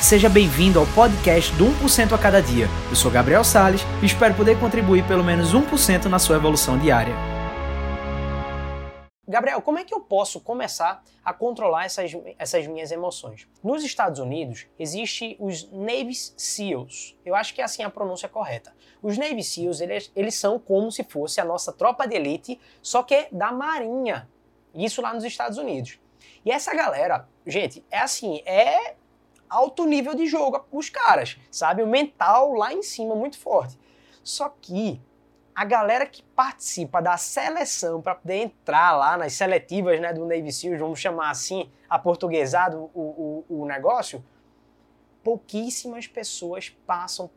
Seja bem-vindo ao podcast do 1% a cada dia. Eu sou Gabriel Sales e espero poder contribuir pelo menos 1% na sua evolução diária. Gabriel, como é que eu posso começar a controlar essas, essas minhas emoções? Nos Estados Unidos, existe os Navy SEALs. Eu acho que é assim a pronúncia correta. Os Navy SEALs, eles, eles são como se fosse a nossa tropa de elite, só que da Marinha. Isso lá nos Estados Unidos. E essa galera, gente, é assim, é alto nível de jogo os caras, sabe? O mental lá em cima muito forte. Só que a galera que participa da seleção para poder entrar lá nas seletivas né, do Navy Seals, vamos chamar assim, aportuguesado o, o, o negócio, pouquíssimas pessoas passam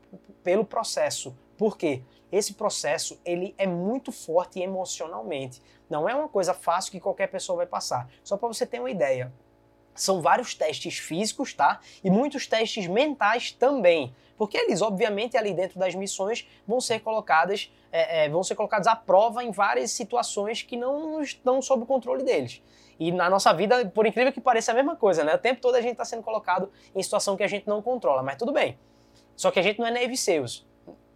pelo processo. Por quê? Esse processo ele é muito forte emocionalmente. Não é uma coisa fácil que qualquer pessoa vai passar. Só para você ter uma ideia, são vários testes físicos, tá? E muitos testes mentais também. Porque eles, obviamente, ali dentro das missões vão ser colocadas, é, é, vão ser colocados à prova em várias situações que não estão sob o controle deles. E na nossa vida, por incrível que pareça, é a mesma coisa, né? O tempo todo a gente está sendo colocado em situação que a gente não controla, mas tudo bem. Só que a gente não é Navy Seals.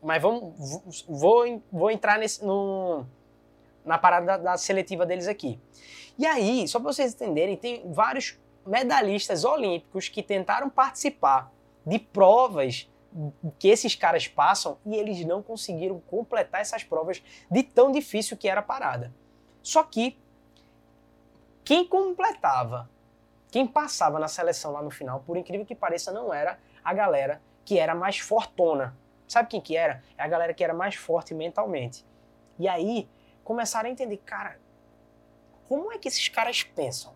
Mas vamos, vou, vou entrar nesse, no, na parada da, da seletiva deles aqui. E aí, só para vocês entenderem, tem vários medalhistas olímpicos que tentaram participar de provas que esses caras passam e eles não conseguiram completar essas provas de tão difícil que era a parada. Só que quem completava, quem passava na seleção lá no final, por incrível que pareça, não era a galera que era mais fortona. Sabe quem que era? É a galera que era mais forte mentalmente. E aí começaram a entender, cara, como é que esses caras pensam?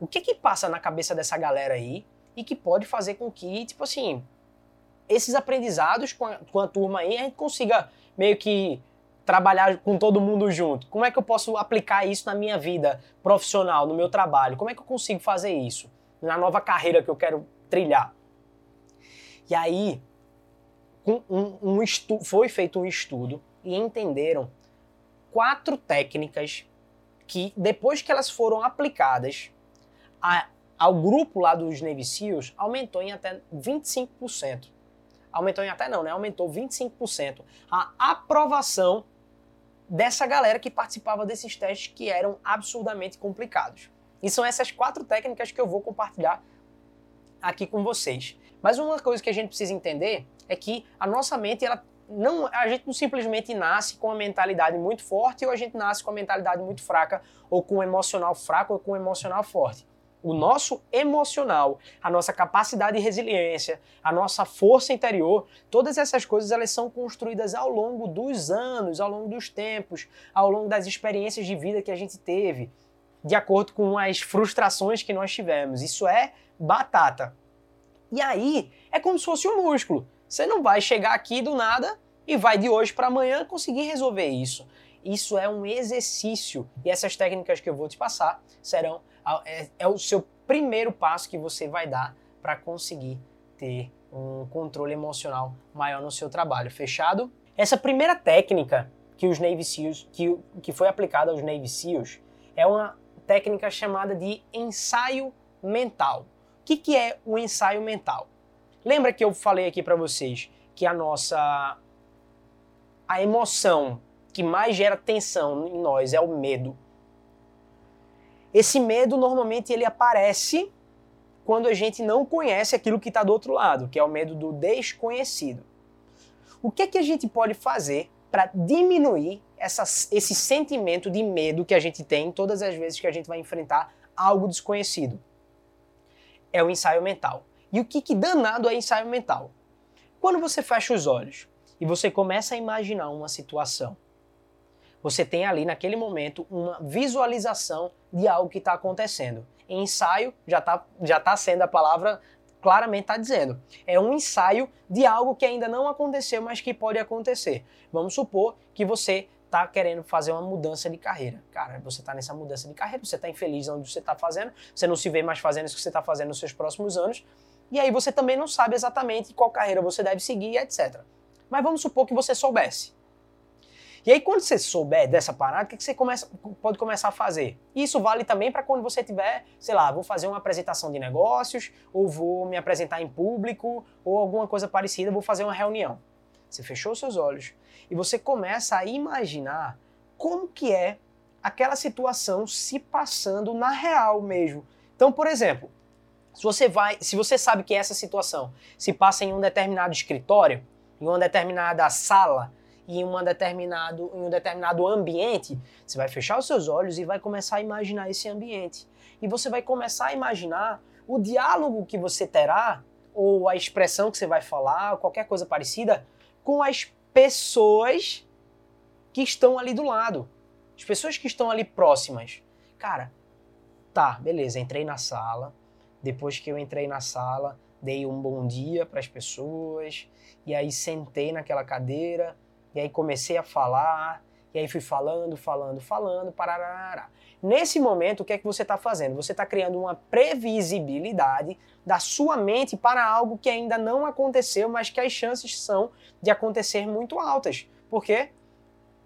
O que que passa na cabeça dessa galera aí e que pode fazer com que, tipo assim, esses aprendizados com a, com a turma aí a gente consiga meio que trabalhar com todo mundo junto? Como é que eu posso aplicar isso na minha vida profissional, no meu trabalho? Como é que eu consigo fazer isso na nova carreira que eu quero trilhar? E aí, um, um, um foi feito um estudo e entenderam quatro técnicas que, depois que elas foram aplicadas a, ao grupo lá dos Navy SEALs, aumentou em até 25% aumentou em até não, né? Aumentou 25% a aprovação dessa galera que participava desses testes que eram absurdamente complicados. E são essas quatro técnicas que eu vou compartilhar aqui com vocês. Mas uma coisa que a gente precisa entender é que a nossa mente, ela não, a gente não simplesmente nasce com uma mentalidade muito forte ou a gente nasce com uma mentalidade muito fraca ou com um emocional fraco ou com um emocional forte o nosso emocional, a nossa capacidade de resiliência, a nossa força interior, todas essas coisas elas são construídas ao longo dos anos, ao longo dos tempos, ao longo das experiências de vida que a gente teve, de acordo com as frustrações que nós tivemos. Isso é batata. E aí é como se fosse um músculo. Você não vai chegar aqui do nada e vai de hoje para amanhã conseguir resolver isso. Isso é um exercício e essas técnicas que eu vou te passar serão é, é o seu primeiro passo que você vai dar para conseguir ter um controle emocional maior no seu trabalho. Fechado? Essa primeira técnica que os Navy SEALs, que, que foi aplicada aos Navy SEALs, é uma técnica chamada de ensaio mental. O que, que é o ensaio mental? Lembra que eu falei aqui para vocês que a nossa a emoção que mais gera tensão em nós é o medo. Esse medo normalmente ele aparece quando a gente não conhece aquilo que está do outro lado, que é o medo do desconhecido. O que é que a gente pode fazer para diminuir essa, esse sentimento de medo que a gente tem todas as vezes que a gente vai enfrentar algo desconhecido? É o ensaio mental. E o que, que danado é ensaio mental? Quando você fecha os olhos e você começa a imaginar uma situação você tem ali naquele momento uma visualização de algo que está acontecendo. Em ensaio já está já tá sendo a palavra claramente está dizendo. É um ensaio de algo que ainda não aconteceu, mas que pode acontecer. Vamos supor que você está querendo fazer uma mudança de carreira. Cara, você está nessa mudança de carreira, você está infeliz onde você está fazendo, você não se vê mais fazendo isso que você está fazendo nos seus próximos anos, e aí você também não sabe exatamente qual carreira você deve seguir, etc. Mas vamos supor que você soubesse. E aí, quando você souber dessa parada, o que você começa, pode começar a fazer? Isso vale também para quando você tiver, sei lá, vou fazer uma apresentação de negócios, ou vou me apresentar em público, ou alguma coisa parecida, vou fazer uma reunião. Você fechou seus olhos e você começa a imaginar como que é aquela situação se passando na real mesmo. Então, por exemplo, se você vai, se você sabe que essa situação se passa em um determinado escritório, em uma determinada sala, em, uma determinado, em um determinado ambiente, você vai fechar os seus olhos e vai começar a imaginar esse ambiente. E você vai começar a imaginar o diálogo que você terá, ou a expressão que você vai falar, qualquer coisa parecida, com as pessoas que estão ali do lado. As pessoas que estão ali próximas. Cara, tá, beleza, entrei na sala. Depois que eu entrei na sala, dei um bom dia para as pessoas, e aí sentei naquela cadeira, e aí comecei a falar, e aí fui falando, falando, falando, parará. Nesse momento, o que é que você está fazendo? Você está criando uma previsibilidade da sua mente para algo que ainda não aconteceu, mas que as chances são de acontecer muito altas. Porque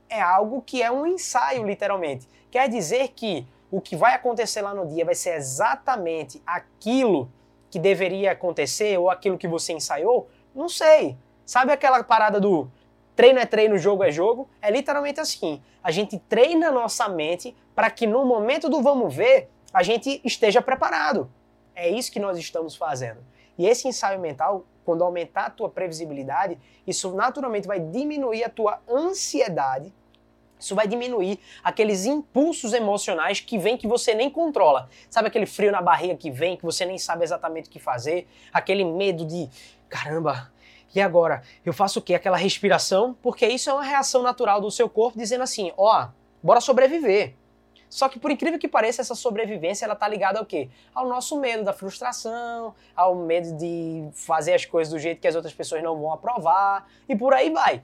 é algo que é um ensaio, literalmente. Quer dizer que o que vai acontecer lá no dia vai ser exatamente aquilo que deveria acontecer ou aquilo que você ensaiou? Não sei. Sabe aquela parada do treino é treino, jogo é jogo, é literalmente assim. A gente treina nossa mente para que no momento do vamos ver, a gente esteja preparado. É isso que nós estamos fazendo. E esse ensaio mental, quando aumentar a tua previsibilidade, isso naturalmente vai diminuir a tua ansiedade. Isso vai diminuir aqueles impulsos emocionais que vem que você nem controla. Sabe aquele frio na barriga que vem, que você nem sabe exatamente o que fazer? Aquele medo de, caramba, e agora, eu faço o quê? Aquela respiração, porque isso é uma reação natural do seu corpo dizendo assim, ó, oh, bora sobreviver. Só que por incrível que pareça, essa sobrevivência ela tá ligada ao quê? Ao nosso medo da frustração, ao medo de fazer as coisas do jeito que as outras pessoas não vão aprovar e por aí vai.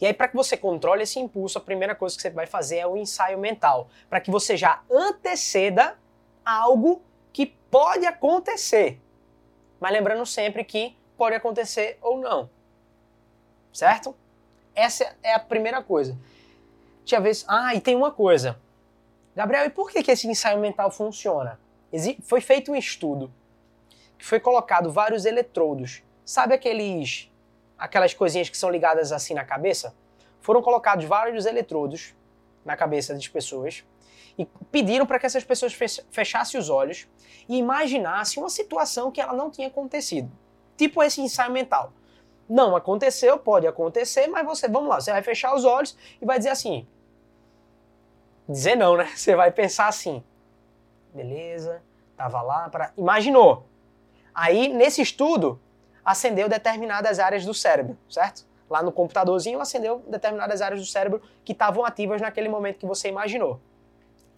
E aí para que você controle esse impulso, a primeira coisa que você vai fazer é o ensaio mental, para que você já anteceda algo que pode acontecer. Mas lembrando sempre que pode acontecer ou não. Certo? Essa é a primeira coisa. Tinha vez. Ah, e tem uma coisa. Gabriel, e por que, que esse ensaio mental funciona? Foi feito um estudo que foi colocado vários eletrodos. Sabe aqueles aquelas coisinhas que são ligadas assim na cabeça? Foram colocados vários eletrodos na cabeça das pessoas e pediram para que essas pessoas fechassem os olhos e imaginassem uma situação que ela não tinha acontecido. Tipo esse ensaio mental. Não aconteceu, pode acontecer, mas você, vamos lá, você vai fechar os olhos e vai dizer assim. Dizer não, né? Você vai pensar assim. Beleza, tava lá para. Imaginou. Aí, nesse estudo, acendeu determinadas áreas do cérebro, certo? Lá no computadorzinho acendeu determinadas áreas do cérebro que estavam ativas naquele momento que você imaginou.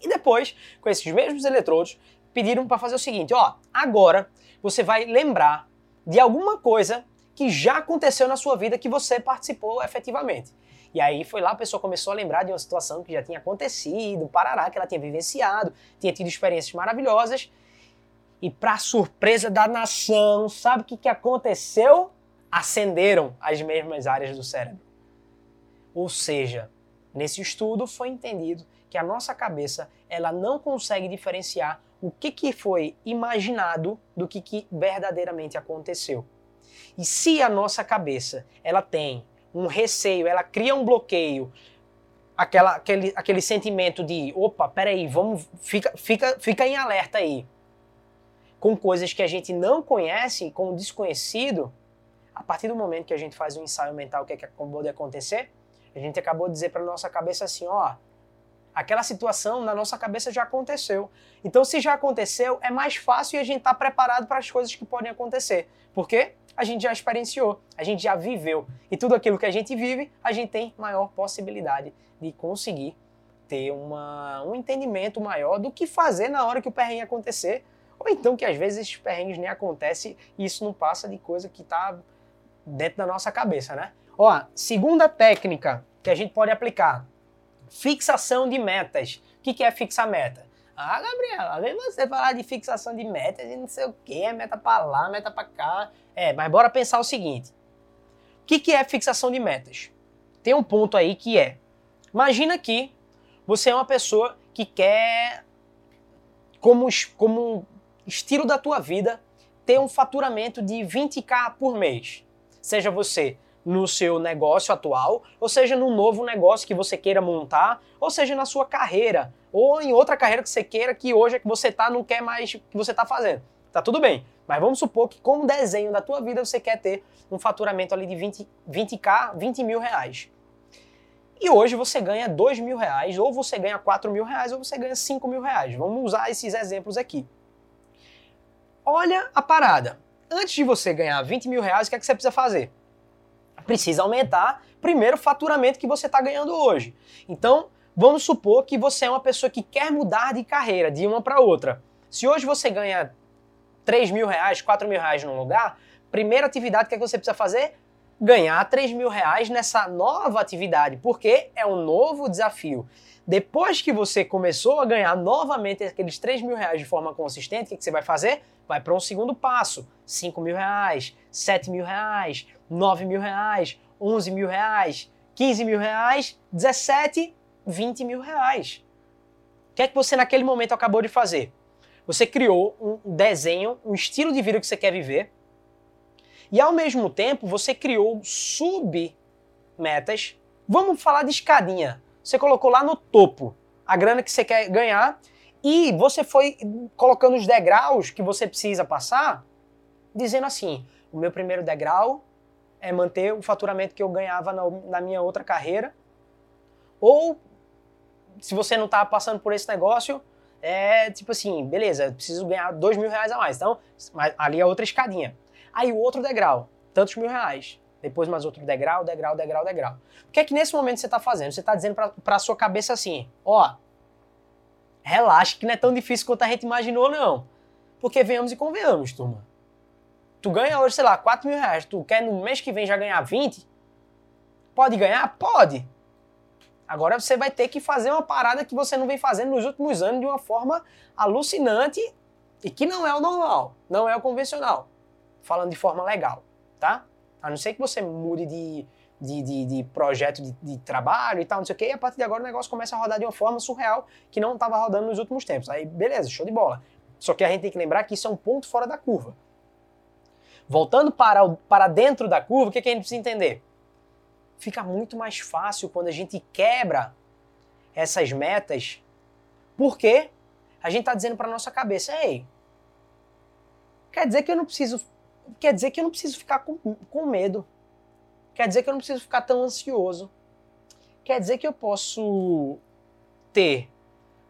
E depois, com esses mesmos eletrodos, pediram para fazer o seguinte: ó, agora você vai lembrar de alguma coisa que já aconteceu na sua vida que você participou efetivamente. E aí foi lá, a pessoa começou a lembrar de uma situação que já tinha acontecido, parará, que ela tinha vivenciado, tinha tido experiências maravilhosas. E para surpresa da nação, sabe o que, que aconteceu? Acenderam as mesmas áreas do cérebro. Ou seja, nesse estudo foi entendido que a nossa cabeça ela não consegue diferenciar o que, que foi imaginado do que, que verdadeiramente aconteceu. E se a nossa cabeça ela tem um receio, ela cria um bloqueio, aquela, aquele, aquele sentimento de opa, peraí, vamos, fica, fica, fica em alerta aí. Com coisas que a gente não conhece, com o desconhecido, a partir do momento que a gente faz um ensaio mental, o que, é que acabou de acontecer? A gente acabou de dizer para nossa cabeça assim, ó, aquela situação na nossa cabeça já aconteceu. Então, se já aconteceu, é mais fácil e a gente estar tá preparado para as coisas que podem acontecer. Porque a gente já experienciou, a gente já viveu. E tudo aquilo que a gente vive, a gente tem maior possibilidade de conseguir ter uma, um entendimento maior do que fazer na hora que o perrengue acontecer. Ou então que às vezes esses perrengues nem acontecem e isso não passa de coisa que está dentro da nossa cabeça, né? Ó, segunda técnica que a gente pode aplicar Fixação de metas. O que, é fixar meta? Ah, Gabriela, vem você falar de fixação de metas e não sei o que, é meta para lá, meta para cá. É, mas bora pensar o seguinte: o que, que é fixação de metas? tem um ponto aí que é: imagina que você é uma pessoa que quer, como, como estilo da tua vida, ter um faturamento de 20k por mês. Seja você no seu negócio atual, ou seja no novo negócio que você queira montar, ou seja na sua carreira, ou em outra carreira que você queira que hoje é que você tá não quer mais que você tá fazendo. Tá tudo bem. Mas vamos supor que como desenho da tua vida você quer ter um faturamento ali de 20, 20k, 20 mil reais. E hoje você ganha 2 mil reais, ou você ganha 4 mil reais, ou você ganha 5 mil reais. Vamos usar esses exemplos aqui. Olha a parada. Antes de você ganhar 20 mil reais, o que é que você precisa fazer? Precisa aumentar primeiro o faturamento que você está ganhando hoje. Então, vamos supor que você é uma pessoa que quer mudar de carreira de uma para outra. Se hoje você ganha 3 mil reais, 4 mil reais num lugar, primeira atividade que, é que você precisa fazer? Ganhar 3 mil reais nessa nova atividade, porque é um novo desafio. Depois que você começou a ganhar novamente aqueles 3 mil reais de forma consistente, o que, que você vai fazer? Vai para um segundo passo: 5 mil reais, 7 mil reais, 9 mil reais, 11 mil reais, 15 mil reais, 17, 20 mil reais. O que é que você naquele momento acabou de fazer? Você criou um desenho, um estilo de vida que você quer viver, e ao mesmo tempo você criou sub-metas. Vamos falar de escadinha. Você colocou lá no topo a grana que você quer ganhar e você foi colocando os degraus que você precisa passar, dizendo assim: o meu primeiro degrau é manter o faturamento que eu ganhava na, na minha outra carreira. Ou, se você não está passando por esse negócio, é tipo assim, beleza, preciso ganhar dois mil reais a mais. Então, ali é outra escadinha. Aí o outro degrau, tantos mil reais. Depois mais outro degrau, degrau, degrau, degrau. O que é que nesse momento você está fazendo? Você está dizendo para a sua cabeça assim, ó, relaxa que não é tão difícil quanto a gente imaginou, não. Porque venhamos e convenhamos, turma. Tu ganha hoje, sei lá, 4 mil reais. Tu quer no mês que vem já ganhar 20? Pode ganhar? Pode. Agora você vai ter que fazer uma parada que você não vem fazendo nos últimos anos de uma forma alucinante e que não é o normal, não é o convencional. Falando de forma legal, tá? A não ser que você mude de, de, de, de projeto de, de, trabalho e tal, não sei o quê, e a partir de agora o negócio começa a rodar de uma forma surreal que não estava rodando nos últimos tempos. Aí, beleza, show de bola. Só que a gente tem que lembrar que isso é um ponto fora da curva. Voltando para, o, para dentro da curva, o que, que a gente precisa entender? Fica muito mais fácil quando a gente quebra essas metas, porque a gente está dizendo para nossa cabeça, ei, quer dizer que eu não preciso, quer dizer que eu não preciso ficar com, com medo, quer dizer que eu não preciso ficar tão ansioso, quer dizer que eu posso ter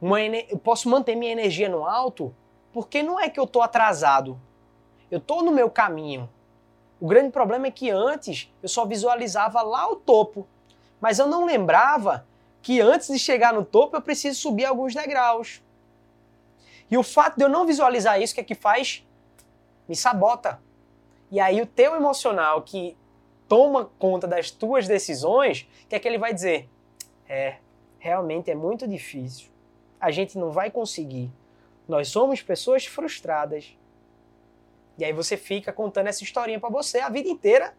uma, eu posso manter minha energia no alto, porque não é que eu estou atrasado, eu estou no meu caminho. O grande problema é que antes eu só visualizava lá o topo, mas eu não lembrava que antes de chegar no topo eu preciso subir alguns degraus. E o fato de eu não visualizar isso, o que é que faz? Me sabota. E aí o teu emocional que toma conta das tuas decisões, o que é que ele vai dizer? É, realmente é muito difícil. A gente não vai conseguir. Nós somos pessoas frustradas. E aí você fica contando essa historinha para você a vida inteira.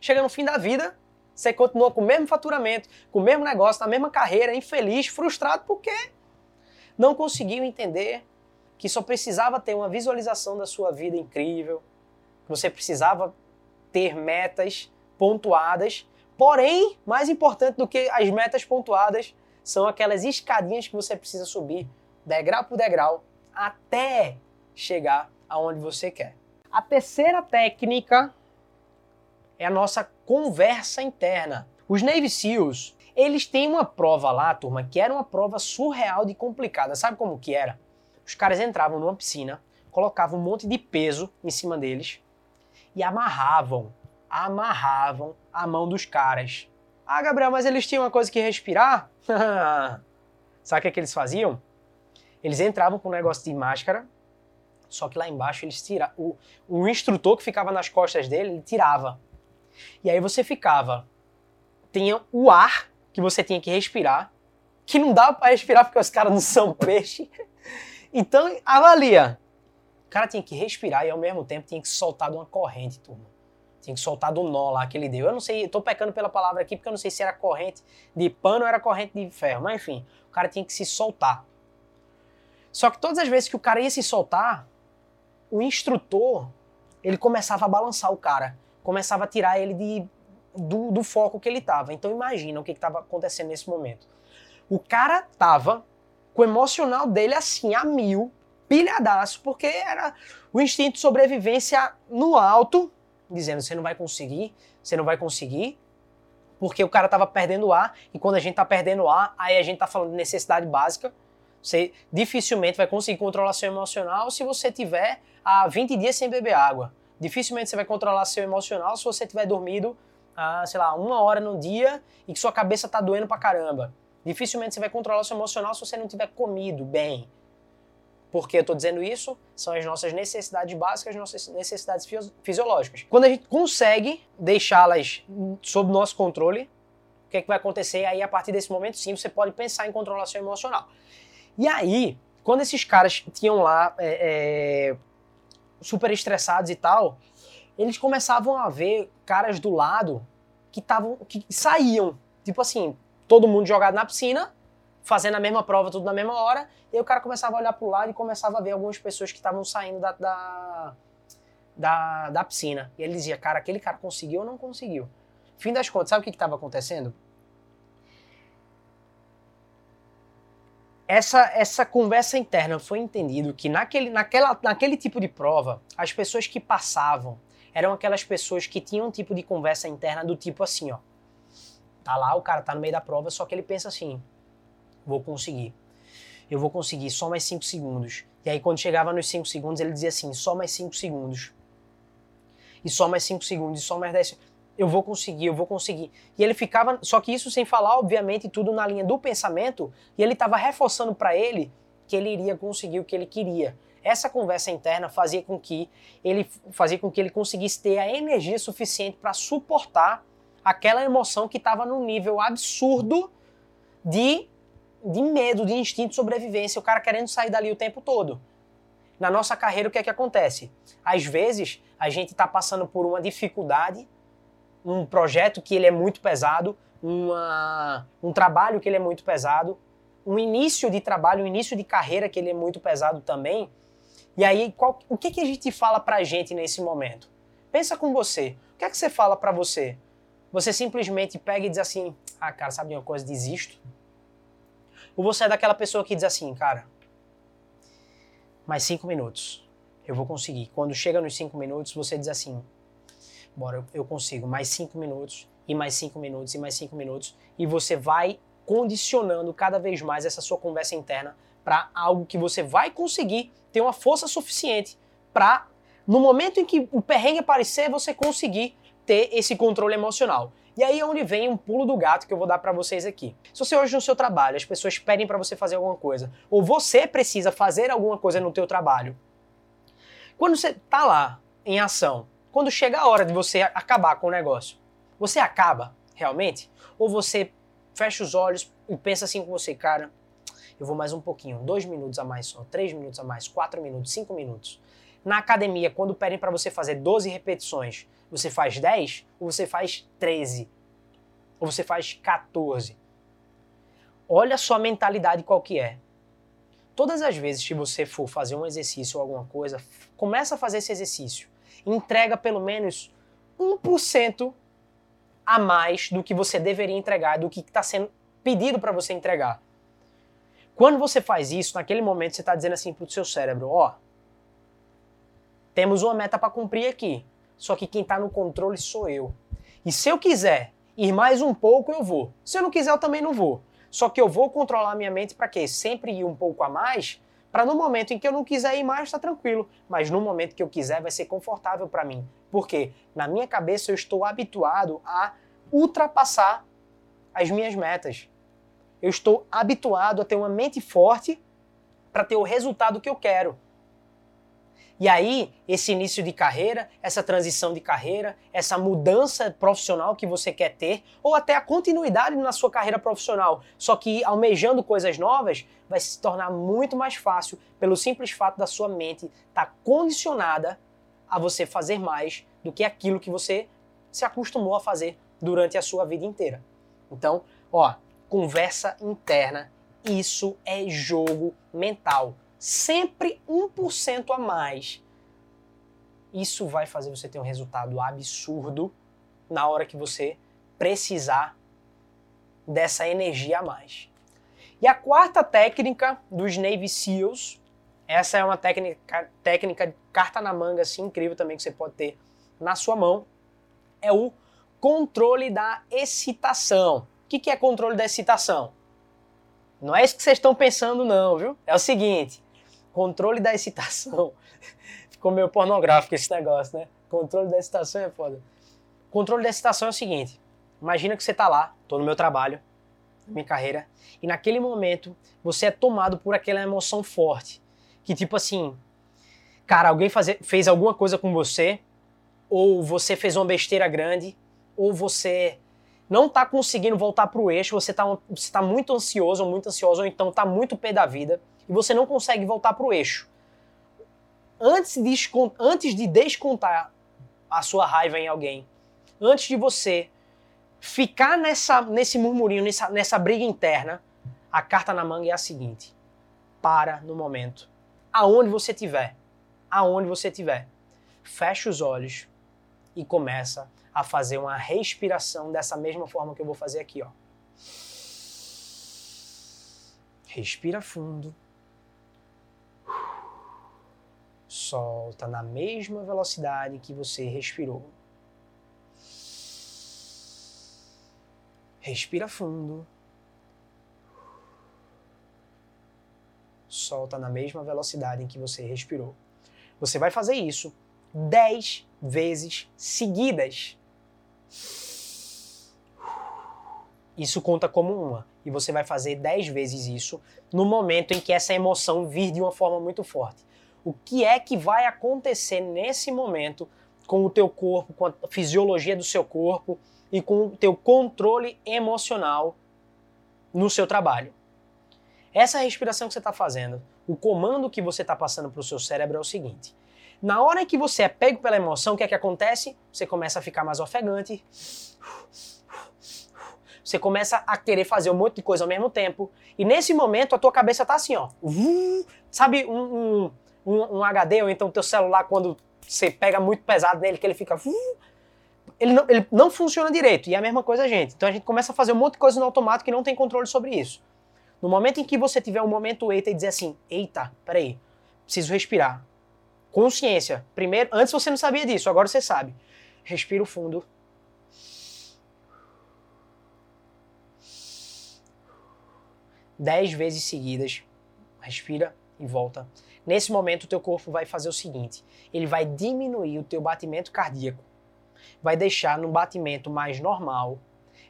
Chega no fim da vida, você continua com o mesmo faturamento, com o mesmo negócio, na mesma carreira, infeliz, frustrado, porque não conseguiu entender que só precisava ter uma visualização da sua vida incrível, que você precisava ter metas pontuadas. Porém, mais importante do que as metas pontuadas são aquelas escadinhas que você precisa subir, degrau por degrau, até chegar aonde você quer. A terceira técnica é a nossa conversa interna. Os Navy SEALs, eles têm uma prova lá, turma, que era uma prova surreal de complicada. Sabe como que era? Os caras entravam numa piscina, colocavam um monte de peso em cima deles e amarravam, amarravam a mão dos caras. Ah, Gabriel, mas eles tinham uma coisa que respirar? Sabe o que, é que eles faziam? Eles entravam com um negócio de máscara só que lá embaixo eles tira o, o instrutor que ficava nas costas dele, ele tirava. E aí você ficava tinha o ar que você tinha que respirar, que não dava para respirar porque os caras não são peixe. Então, avalia. Cara tinha que respirar e ao mesmo tempo tinha que soltar de uma corrente, turma. Tinha que soltar do nó lá que ele deu. Eu não sei, tô pecando pela palavra aqui porque eu não sei se era corrente de pano ou era corrente de ferro. Mas enfim, o cara tinha que se soltar. Só que todas as vezes que o cara ia se soltar, o instrutor, ele começava a balançar o cara. Começava a tirar ele de, do, do foco que ele tava. Então imagina o que estava acontecendo nesse momento. O cara tava com o emocional dele assim, a mil, pilhadaço, porque era o instinto de sobrevivência no alto, dizendo: você não vai conseguir, você não vai conseguir, porque o cara tava perdendo ar, e quando a gente tá perdendo ar, aí a gente tá falando de necessidade básica. Você dificilmente vai conseguir controlar seu emocional se você tiver há 20 dias sem beber água. Dificilmente você vai controlar seu emocional se você tiver dormido, ah, sei lá, uma hora no dia e que sua cabeça tá doendo pra caramba. Dificilmente você vai controlar seu emocional se você não tiver comido bem. Por que eu estou dizendo isso? São as nossas necessidades básicas, nossas necessidades fisiológicas. Quando a gente consegue deixá-las sob nosso controle, o que, é que vai acontecer? Aí, a partir desse momento, sim, você pode pensar em controlar seu emocional. E aí, quando esses caras tinham lá é, é, super estressados e tal, eles começavam a ver caras do lado que estavam que saíam, tipo assim, todo mundo jogado na piscina, fazendo a mesma prova tudo na mesma hora, e aí o cara começava a olhar pro lado e começava a ver algumas pessoas que estavam saindo da, da, da, da, piscina. E ele dizia, cara, aquele cara conseguiu ou não conseguiu? Fim das contas, sabe o que estava acontecendo? Essa, essa conversa interna foi entendido que naquele, naquela, naquele tipo de prova, as pessoas que passavam eram aquelas pessoas que tinham um tipo de conversa interna do tipo assim, ó. Tá lá, o cara tá no meio da prova, só que ele pensa assim: vou conseguir. Eu vou conseguir só mais 5 segundos. E aí, quando chegava nos 5 segundos, ele dizia assim: só mais 5 segundos. E só mais 5 segundos, e só mais 10 Eu vou conseguir, eu vou conseguir. E ele ficava, só que isso sem falar, obviamente, tudo na linha do pensamento, e ele estava reforçando para ele que ele iria conseguir o que ele queria. Essa conversa interna fazia com que ele fazia com que ele conseguisse ter a energia suficiente para suportar aquela emoção que estava num nível absurdo de de medo, de instinto de sobrevivência, o cara querendo sair dali o tempo todo. Na nossa carreira, o que é que acontece? Às vezes, a gente está passando por uma dificuldade, um projeto que ele é muito pesado, uma, um trabalho que ele é muito pesado, um início de trabalho, um início de carreira que ele é muito pesado também. E aí, qual, o que, que a gente fala pra gente nesse momento? Pensa com você. O que é que você fala para você? Você simplesmente pega e diz assim: ah, cara, sabe de uma coisa? Desisto ou você é daquela pessoa que diz assim, cara, mais cinco minutos, eu vou conseguir. Quando chega nos cinco minutos, você diz assim, bora, eu consigo, mais cinco minutos, e mais cinco minutos, e mais cinco minutos, e você vai condicionando cada vez mais essa sua conversa interna para algo que você vai conseguir ter uma força suficiente para, no momento em que o perrengue aparecer, você conseguir ter esse controle emocional. E aí é onde vem um pulo do gato que eu vou dar para vocês aqui. Se você hoje no seu trabalho, as pessoas pedem para você fazer alguma coisa, ou você precisa fazer alguma coisa no teu trabalho, quando você tá lá em ação, quando chega a hora de você acabar com o negócio, você acaba realmente? Ou você fecha os olhos e pensa assim com você, cara, eu vou mais um pouquinho, dois minutos a mais só, três minutos a mais, quatro minutos, cinco minutos. Na academia, quando pedem para você fazer 12 repetições, você faz 10 ou você faz 13? Ou você faz 14? Olha a sua mentalidade qual que é. Todas as vezes que você for fazer um exercício ou alguma coisa, começa a fazer esse exercício. Entrega pelo menos 1% a mais do que você deveria entregar, do que está sendo pedido para você entregar. Quando você faz isso, naquele momento você está dizendo assim para o seu cérebro: ó, temos uma meta para cumprir aqui. Só que quem está no controle sou eu. E se eu quiser ir mais um pouco, eu vou. Se eu não quiser, eu também não vou. Só que eu vou controlar minha mente para quê? Sempre ir um pouco a mais, para no momento em que eu não quiser ir mais, tá tranquilo. Mas no momento que eu quiser, vai ser confortável para mim. Porque na minha cabeça eu estou habituado a ultrapassar as minhas metas. Eu estou habituado a ter uma mente forte para ter o resultado que eu quero. E aí, esse início de carreira, essa transição de carreira, essa mudança profissional que você quer ter, ou até a continuidade na sua carreira profissional, só que almejando coisas novas, vai se tornar muito mais fácil pelo simples fato da sua mente estar tá condicionada a você fazer mais do que aquilo que você se acostumou a fazer durante a sua vida inteira. Então, ó, conversa interna, isso é jogo mental. Sempre 1% a mais. Isso vai fazer você ter um resultado absurdo na hora que você precisar dessa energia a mais. E a quarta técnica dos Navy SEALs, essa é uma técnica, técnica de carta na manga assim, incrível também que você pode ter na sua mão, é o controle da excitação. O que é controle da excitação? Não é isso que vocês estão pensando, não, viu? É o seguinte: controle da excitação. Ficou meio pornográfico esse negócio, né? Controle da excitação é foda. Controle da excitação é o seguinte: imagina que você está lá, estou no meu trabalho, minha carreira, e naquele momento você é tomado por aquela emoção forte. Que tipo assim, cara, alguém fazer, fez alguma coisa com você, ou você fez uma besteira grande, ou você não está conseguindo voltar para o eixo, você está você tá muito ansioso ou muito ansioso, ou então está muito pé da vida, e você não consegue voltar para o eixo. Antes de, antes de descontar a sua raiva em alguém, antes de você ficar nessa, nesse murmurinho, nessa, nessa briga interna, a carta na manga é a seguinte: para no momento. Aonde você estiver, aonde você estiver, fecha os olhos e começa a fazer uma respiração dessa mesma forma que eu vou fazer aqui, ó. Respira fundo. Solta na mesma velocidade que você respirou. Respira fundo. Solta na mesma velocidade em que você respirou. Você vai fazer isso 10 vezes seguidas. Isso conta como uma. E você vai fazer 10 vezes isso no momento em que essa emoção vir de uma forma muito forte. O que é que vai acontecer nesse momento com o teu corpo, com a fisiologia do seu corpo e com o teu controle emocional no seu trabalho? Essa respiração que você está fazendo, o comando que você está passando para o seu cérebro é o seguinte: na hora que você é pego pela emoção, o que é que acontece? Você começa a ficar mais ofegante. Você começa a querer fazer um monte de coisa ao mesmo tempo. E nesse momento a tua cabeça tá assim, ó. Sabe um, um, um, um HD ou então teu celular quando você pega muito pesado nele, que ele fica. Ele não, ele não funciona direito. E é a mesma coisa, gente. Então a gente começa a fazer um monte de coisa no automático e não tem controle sobre isso. No momento em que você tiver um momento eita e dizer assim, eita, peraí, preciso respirar Consciência. Primeiro, antes você não sabia disso, agora você sabe. Respira fundo. Dez vezes seguidas. Respira e volta. Nesse momento, o teu corpo vai fazer o seguinte: ele vai diminuir o teu batimento cardíaco, vai deixar num batimento mais normal.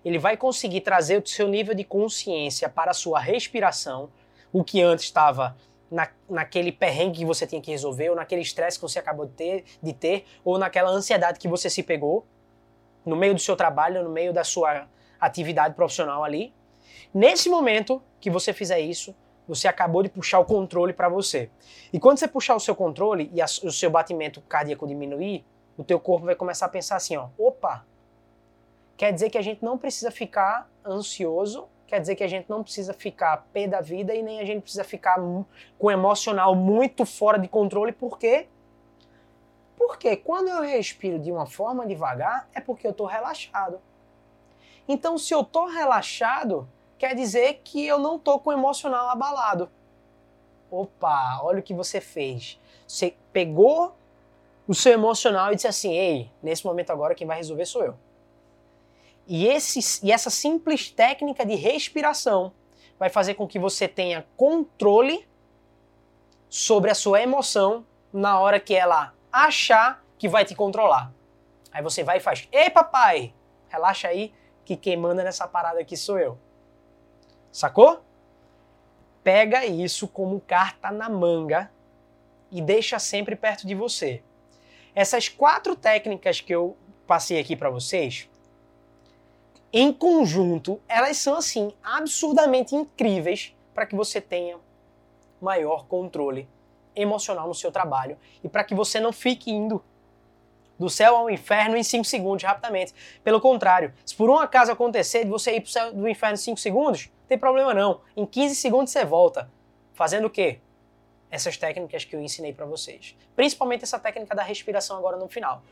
Ele vai conseguir trazer o seu nível de consciência para a sua respiração, o que antes estava na, naquele perrengue que você tinha que resolver, ou naquele estresse que você acabou de ter, de ter, ou naquela ansiedade que você se pegou no meio do seu trabalho, no meio da sua atividade profissional ali. Nesse momento que você fizer isso, você acabou de puxar o controle para você. E quando você puxar o seu controle e a, o seu batimento cardíaco diminuir, o teu corpo vai começar a pensar assim, ó, opa, quer dizer que a gente não precisa ficar ansioso quer dizer que a gente não precisa ficar pé da vida e nem a gente precisa ficar com o emocional muito fora de controle, por quê? Porque quando eu respiro de uma forma devagar, é porque eu estou relaxado. Então, se eu estou relaxado, quer dizer que eu não estou com o emocional abalado. Opa, olha o que você fez. Você pegou o seu emocional e disse assim: ei, nesse momento agora quem vai resolver sou eu. E, esse, e essa simples técnica de respiração vai fazer com que você tenha controle sobre a sua emoção na hora que ela achar que vai te controlar. Aí você vai e faz: Ei, papai, relaxa aí, que quem manda nessa parada aqui sou eu. Sacou? Pega isso como carta na manga e deixa sempre perto de você. Essas quatro técnicas que eu passei aqui para vocês, em conjunto, elas são assim absurdamente incríveis para que você tenha maior controle emocional no seu trabalho e para que você não fique indo do céu ao inferno em 5 segundos, rapidamente. Pelo contrário, se por um acaso acontecer de você ir pro céu do inferno em 5 segundos, tem problema não. Em 15 segundos você volta. Fazendo o quê? Essas técnicas que eu ensinei para vocês. Principalmente essa técnica da respiração agora no final.